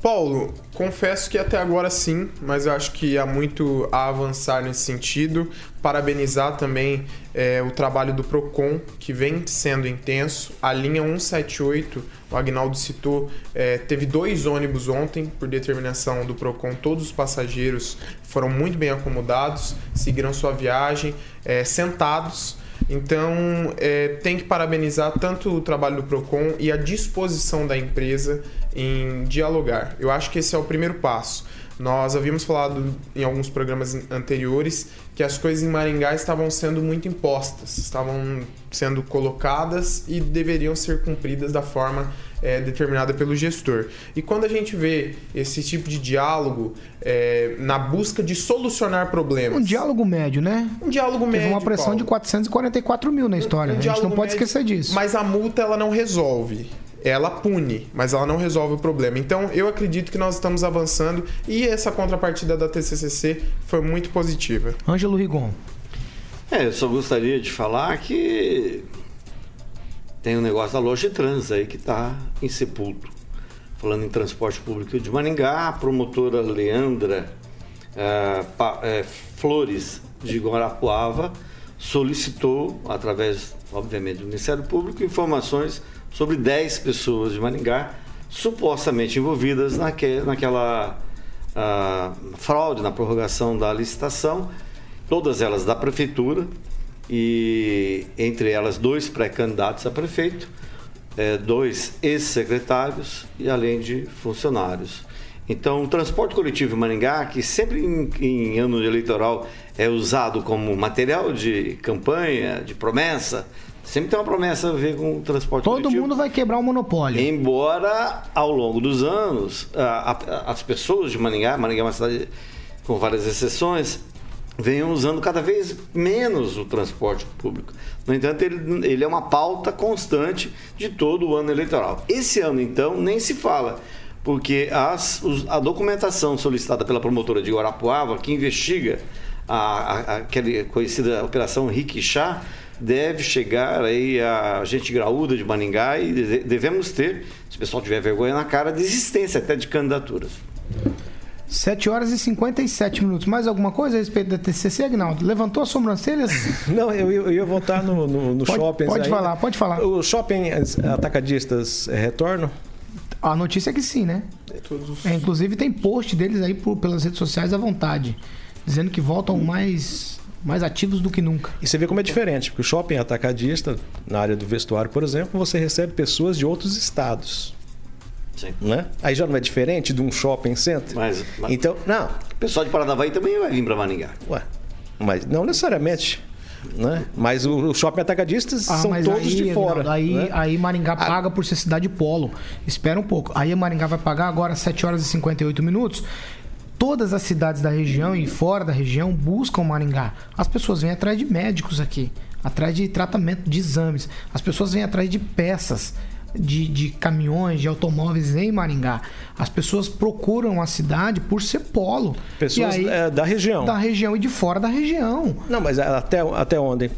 S6: Paulo, confesso que até agora sim, mas eu acho que há muito a avançar nesse sentido. Parabenizar também é, o trabalho do PROCON, que vem sendo intenso. A linha 178, o Agnaldo citou, é, teve dois ônibus ontem, por determinação do PROCON. Todos os passageiros foram muito bem acomodados, seguiram sua viagem é, sentados. Então, é, tem que parabenizar tanto o trabalho do PROCON e a disposição da empresa em dialogar. Eu acho que esse é o primeiro passo. Nós havíamos falado em alguns programas anteriores que as coisas em Maringá estavam sendo muito impostas, estavam sendo colocadas e deveriam ser cumpridas da forma é, determinada pelo gestor. E quando a gente vê esse tipo de diálogo é, na busca de solucionar problemas.
S4: Um diálogo médio, né?
S6: Um diálogo
S4: Teve
S6: médio.
S4: uma pressão
S6: Paulo.
S4: de 444 mil na história.
S6: Um
S4: a gente não pode
S6: médio,
S4: esquecer disso.
S6: Mas a multa ela não resolve. Ela pune, mas ela não resolve o problema. Então eu acredito que nós estamos avançando e essa contrapartida da TCCC foi muito positiva.
S4: Ângelo Rigon.
S7: É, eu só gostaria de falar que tem um negócio da loja de trans aí que está em sepulto. Falando em transporte público de Maringá, a promotora Leandra eh, Pa- eh, Flores de Guarapuava solicitou, através, obviamente, do Ministério Público, informações sobre 10 pessoas de Maringá supostamente envolvidas naque, naquela ah, fraude na prorrogação da licitação, todas elas da prefeitura, e entre elas dois pré-candidatos a prefeito, eh, dois ex-secretários e além de funcionários. Então, o transporte coletivo em Maringá, que sempre em, em ano eleitoral é usado como material de campanha, de promessa, sempre tem uma promessa a ver com o transporte
S4: Todo
S7: coletivo.
S4: mundo vai quebrar o monopólio.
S7: Embora, ao longo dos anos, a- a- as pessoas de Maringá, Maringá é uma cidade com várias exceções, venham usando cada vez menos o transporte público. No entanto, ele, ele é uma pauta constante de todo o ano eleitoral. Esse ano, então, nem se fala, porque as- os- a documentação solicitada pela promotora de Guarapuava, que investiga a, a, aquela conhecida Operação Riquixá, deve chegar aí a gente graúda de Maningá e de- devemos ter, se o pessoal tiver vergonha na cara, desistência até de candidaturas.
S4: 7 horas e 57 minutos. Mais alguma coisa a respeito da TCC, Agnaldo? Levantou as sobrancelhas?
S10: Não, eu, ia- eu ia voltar no, no, no
S4: Pode-
S10: shopping.
S4: pode falar, pode falar.
S10: Os shopping atacadistas eh, retornam?
S4: A notícia é que sim, né? É, inclusive tem post deles aí por- pelas redes sociais à vontade, dizendo que voltam mais, mais ativos do que nunca.
S10: E você vê como é diferente, porque o shopping atacadista, na área do vestuário, por exemplo, você recebe pessoas de outros estados.
S7: Sim.
S10: Né? Aí já não é diferente de um shopping center?
S7: Mas, mas
S10: Então, não.
S7: o pessoal de Paranavaí também vai vir para Maningá.
S10: Ué, mas não necessariamente. Né? Mas o, o shopping atacadistas
S4: Ah,
S10: são todos
S4: aí,
S10: de fora.
S4: Aí,
S10: né?
S4: aí Maringá paga por ser cidade polo. Espera um pouco. Aí a Maringá vai pagar agora 7 horas e 58 minutos. Todas as cidades da região e fora da região buscam Maringá. As pessoas vêm atrás de médicos aqui, atrás de tratamento, de exames. As pessoas vêm atrás de peças. De, de caminhões, de automóveis em Maringá. As pessoas procuram a cidade por ser polo.
S10: Pessoas
S4: aí,
S10: eh, da região.
S4: da região e de fora da região.
S10: Não, mas até, até onde?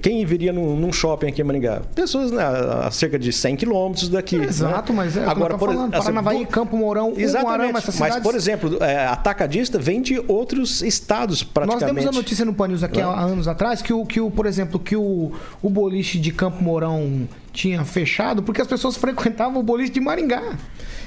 S10: Quem viria num, num shopping aqui em Maringá? Pessoas né, a cerca de 100 quilômetros daqui.
S4: Exato,
S10: né?
S4: mas é
S10: Agora, por
S4: falando,
S10: assim,
S4: Paranavaí,
S10: do-
S4: Campo Mourão,
S10: Exatamente. Mas, por exemplo, é, atacadista vem de outros estados,
S4: Nós
S10: praticamente.
S4: demos a notícia no Pan News aqui
S10: Né?
S4: há anos atrás que, o, que o, por exemplo, que o, o boliche de Campo Mourão tinha fechado porque as pessoas frequentavam o boliche de Maringá.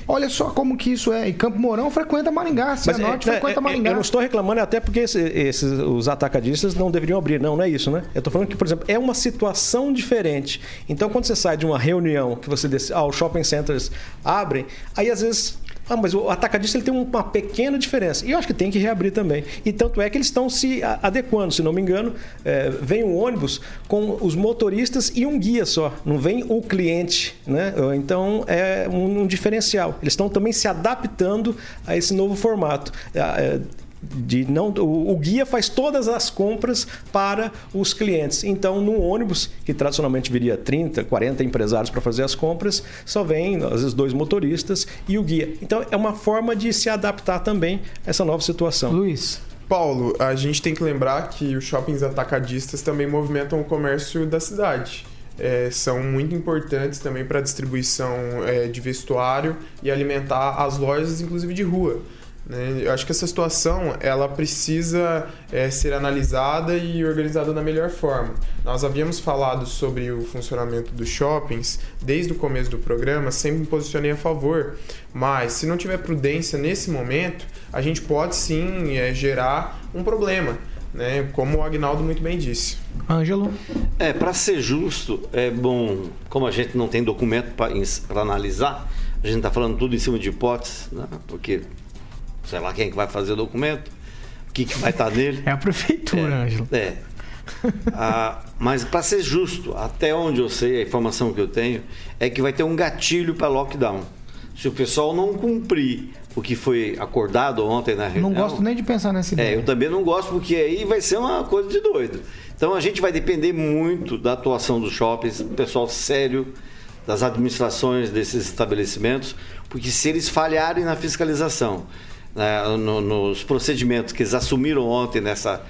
S4: Olha só como que isso é. E Campo Mourão frequenta Maringá, Cianorte
S10: é,
S4: frequenta
S10: é,
S4: Maringá.
S10: Eu não estou reclamando até porque esse- esses, os atacadistas não deveriam abrir. Não, não é isso, né? Eu estou falando que, por exemplo, é uma situação diferente. Então, quando você sai de uma reunião que você decide, ah, os shopping centers abrem, aí às vezes. Ah, mas o atacadista ele tem uma pequena diferença. E eu acho que tem que reabrir também. E tanto é que eles estão se adequando. Se não me engano, é, vem um ônibus com os motoristas e um guia só. Não vem o cliente, né? Então é um, um diferencial. Eles estão também se adaptando a esse novo formato. É, é, de não o, o guia faz todas as compras para os clientes. Então, no ônibus, que tradicionalmente viria 30, 40 empresários para fazer as compras, só vem às vezes dois motoristas e o guia. Então, é uma forma de se adaptar também a essa nova situação.
S4: Luiz.
S6: Paulo, a gente tem que lembrar que os shoppings atacadistas também movimentam o comércio da cidade. É, são muito importantes também para a distribuição é, de vestuário e alimentar as lojas, inclusive de rua. Né? Eu acho que essa situação ela precisa é, ser analisada e organizada da melhor forma. Nós havíamos falado sobre o funcionamento dos shoppings desde o começo do programa, sempre me posicionei a favor, mas se não tiver prudência nesse momento, a gente pode sim é, gerar um problema, né? como o Agnaldo muito bem disse.
S4: Ângelo.
S7: É, para ser justo, é bom, como a gente não tem documento para analisar, a gente está falando tudo em cima de hipóteses, né? porque sei lá quem que vai fazer o documento, o que, que vai estar nele.
S4: É a prefeitura, Ângelo.
S7: É. Ah, mas para ser justo, até onde eu sei, a informação que eu tenho, é que vai ter um gatilho para lockdown. Se o pessoal não cumprir o que foi acordado ontem na reunião.
S4: Não gosto nem de pensar nessa
S7: É,
S4: ideia.
S7: eu também não gosto, porque aí vai ser uma coisa de doido. Então a gente vai depender muito da atuação dos shoppings, do pessoal sério, das administrações desses estabelecimentos, porque se eles falharem na fiscalização, né, no- nos procedimentos que eles assumiram ontem nessa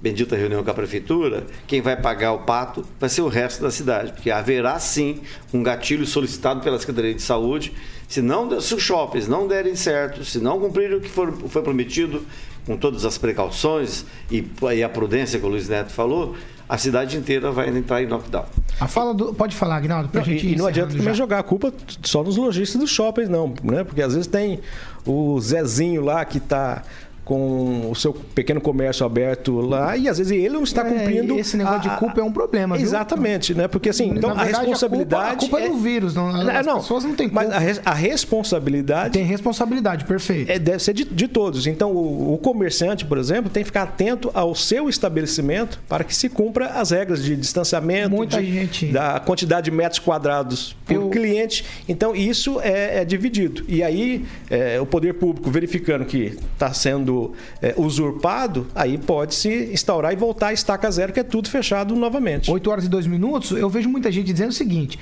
S7: bendita reunião com a prefeitura, quem vai pagar o pato vai ser o resto da cidade, porque haverá sim um gatilho solicitado pela Secretaria de Saúde. Se, não, se os shoppings não derem certo, se não cumprirem o que for, foi prometido, com todas as precauções e, e a prudência que o Luiz Neto falou, a cidade inteira vai entrar em lockdown.
S4: A fala do... Pode falar, Agnaldo, pra
S10: Não,
S4: gente
S10: e, e não adianta também
S4: já.
S10: jogar a culpa só nos lojistas dos shoppings, não, né? Porque às vezes tem o Zezinho lá que está com o seu pequeno comércio aberto lá e às vezes ele não está
S4: É,
S10: cumprindo.
S4: esse negócio de culpa é um problema, viu?
S10: Exatamente, né? Porque assim, então a
S4: verdade, a
S10: responsabilidade.
S4: culpa- a culpa é do vírus, não- as pessoas não têm
S10: Mas
S4: culpa.
S10: a, res- a responsabilidade.
S4: Tem responsabilidade, perfeito.
S10: É, deve ser de, de todos. Então, o, o comerciante, por exemplo, tem que ficar atento ao seu estabelecimento para que se cumpra as regras de distanciamento,
S4: Muita
S10: de-
S4: gente-
S10: da quantidade de metros quadrados por
S4: Eu-
S10: cliente. Então, isso é, é dividido. E aí, é, o poder público verificando que está sendo é, usurpado, aí pode se instaurar e voltar a estaca zero, que é tudo fechado novamente.
S4: 8 horas e 2 minutos, eu vejo muita gente dizendo o seguinte.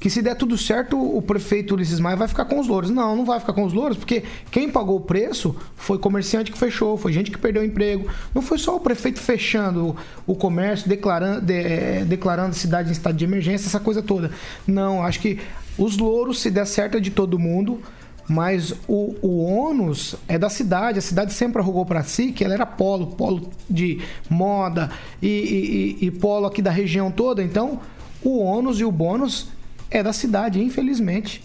S4: Que se der tudo certo, o prefeito Ulisses Maia vai ficar com os louros. Não, não vai ficar com os louros, porque quem pagou o preço foi comerciante que fechou, foi gente que perdeu o emprego. Não foi só o prefeito fechando o comércio, declarando, de- eh, declarando a cidade em estado de emergência, essa coisa toda. Não, acho que os louros, se der certo, é de todo mundo. Mas o, o ônus é da cidade. A cidade sempre arrogou para si que ela era polo, polo de moda e, e- e- e polo aqui da região toda. Então, o ônus e o bônus é da cidade, infelizmente.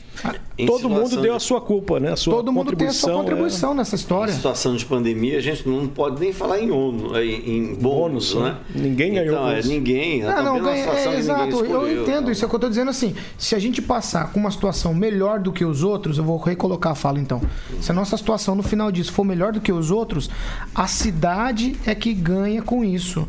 S7: Em
S10: Todo mundo
S7: situação
S10: deu
S7: de-
S10: a sua culpa, né? A sua
S4: Todo mundo tem a sua
S10: contribuição,
S4: contribuição nessa
S7: Em
S4: história.
S7: situação de pandemia, a gente não pode nem falar em ONU, em, em bônus,
S10: Bônus,
S7: né?
S10: né? Ninguém ganhou
S7: então, é,
S10: bônus.
S7: ninguém. nós
S4: Ah, não,
S7: uma
S4: ganha, é,
S7: ninguém
S4: exato. Eu
S7: escolheu,
S4: entendo
S7: não.
S4: isso. É o que eu tô dizendo assim. Se a gente passar com uma situação melhor do que os outros, eu vou recolocar a fala então. Se a nossa situação no final disso for melhor do que os outros, a cidade é que ganha com isso.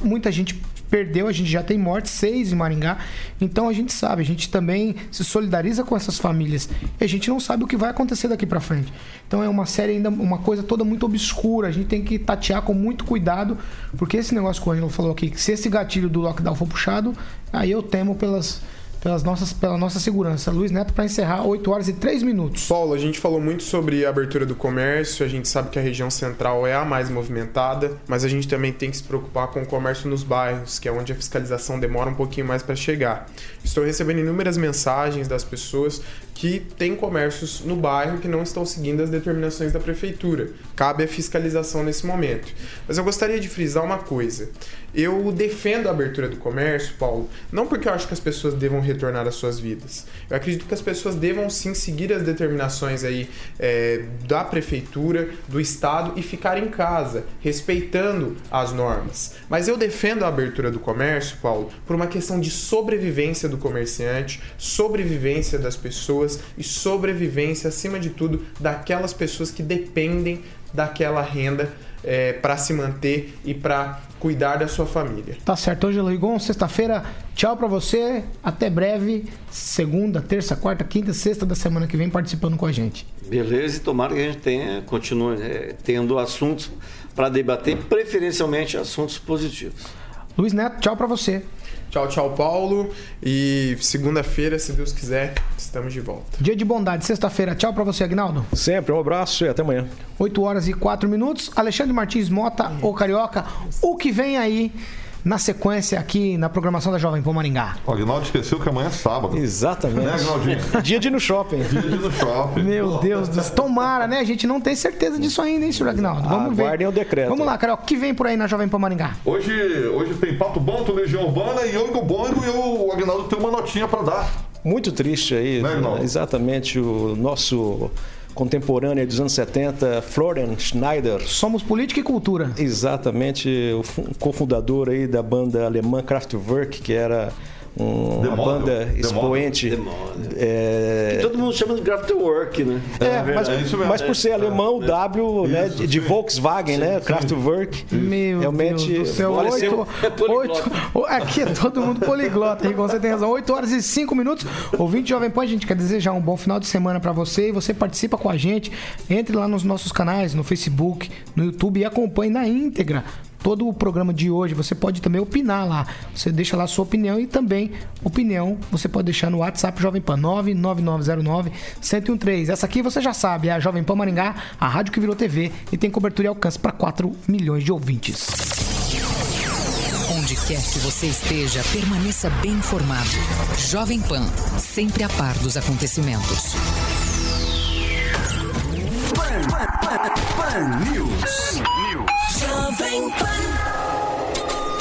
S4: Muita gente perdeu, a gente já tem morte, seis em Maringá. Então a gente sabe, a gente também se solidariza com essas famílias. E a gente não sabe o que vai acontecer daqui pra frente. Então é uma série ainda, uma coisa toda muito obscura. A gente tem que tatear com muito cuidado, porque esse negócio que o Ângelo falou aqui, que se esse gatilho do lockdown for puxado, aí eu temo pelas, pelas nossas, pela nossa segurança. Luiz Neto, para encerrar, 8 horas e 3 minutos.
S6: Paulo, a gente falou muito sobre a abertura do comércio, a gente sabe que a região central é a mais movimentada, mas a gente também tem que se preocupar com o comércio nos bairros, que é onde a fiscalização demora um pouquinho mais para chegar. Estou recebendo inúmeras mensagens das pessoas que têm comércios no bairro que não estão seguindo as determinações da prefeitura. Cabe a fiscalização nesse momento. Mas eu gostaria de frisar uma coisa. Eu defendo a abertura do comércio, Paulo, não porque eu acho que as pessoas devam retornar às suas vidas. Eu acredito que as pessoas devam sim seguir as determinações aí é, da prefeitura, do estado e ficar em casa, respeitando as normas. Mas eu defendo a abertura do comércio, Paulo, por uma questão de sobrevivência do comerciante, sobrevivência das pessoas e sobrevivência, acima de tudo, daquelas pessoas que dependem daquela renda para se manter e para cuidar da sua família.
S4: Tá certo, Ângelo Rigon, sexta-feira, tchau pra você. Até breve, segunda, terça, quarta, quinta, sexta da semana que vem participando com a gente.
S7: Beleza, e tomara que a gente tenha, continue eh, tendo assuntos para debater, preferencialmente assuntos positivos.
S4: Luiz Neto, tchau pra você.
S6: Tchau, tchau, Paulo. E segunda-feira, se Deus quiser, estamos de volta.
S4: Dia de bondade, sexta-feira, tchau pra você, Agnaldo.
S10: Sempre, um abraço e até amanhã.
S4: 8 horas e 4 minutos. Alexandre Martins Mota, o Carioca. O que vem aí na sequência aqui na programação da Jovem Pan Maringá?
S2: O Agnaldo esqueceu que amanhã é sábado.
S10: Exatamente.
S2: Né, Agnaldinho?
S10: Dia de ir no shopping.
S2: Dia de ir no shopping.
S4: Meu Deus do céu. Tomara, né? A gente não tem certeza disso ainda, hein, senhor Agnaldo? Vamos ver.
S10: Aguardem o decreto.
S4: Vamos lá, Carioca. O que vem por aí na Jovem Pan Maringá?
S2: Hoje, hoje tem Pato Bonto, Legião Urbana e Oigo Bongo e o Agnaldo tem uma notinha pra dar.
S10: Muito triste aí,
S2: Né,
S10: exatamente o nosso contemporâneo dos anos 70, Florian Schneider.
S4: Somos política e cultura.
S10: Exatamente, o fu- cofundador aí da banda alemã Kraftwerk, que era um- uma banda expoente.
S7: Demóvel.
S10: É,
S7: E todo mundo chama de Kraftwerk, né?
S10: é, mas,
S2: é isso mesmo.
S10: mas por ser alemão, o W né, de, de Volkswagen, né? Kraftwerk.
S4: Meu
S10: realmente
S4: Deus do céu.
S10: faleceu.
S4: Oito,
S7: É poliglota.
S4: oito, aqui é todo mundo poliglota, Rigon, você tem razão. 8 horas e 5 minutos. Ouvinte Jovem Pan, a gente quer desejar um bom final de semana pra você e você participa com a gente. Entre lá nos nossos canais, no Facebook, no YouTube e acompanhe na íntegra todo o programa de hoje. Você pode também opinar lá. Você deixa lá a sua opinião e também opinião você pode deixar no WhatsApp Jovem Pan 99909-1013. Essa aqui você já sabe, é a Jovem Pan Maringá, a rádio que virou TV e tem cobertura e alcance para 4 milhões de ouvintes.
S1: Onde quer que você esteja, permaneça bem informado. Jovem Pan, sempre a par dos acontecimentos.
S12: Pan News.
S1: Jovem Pan.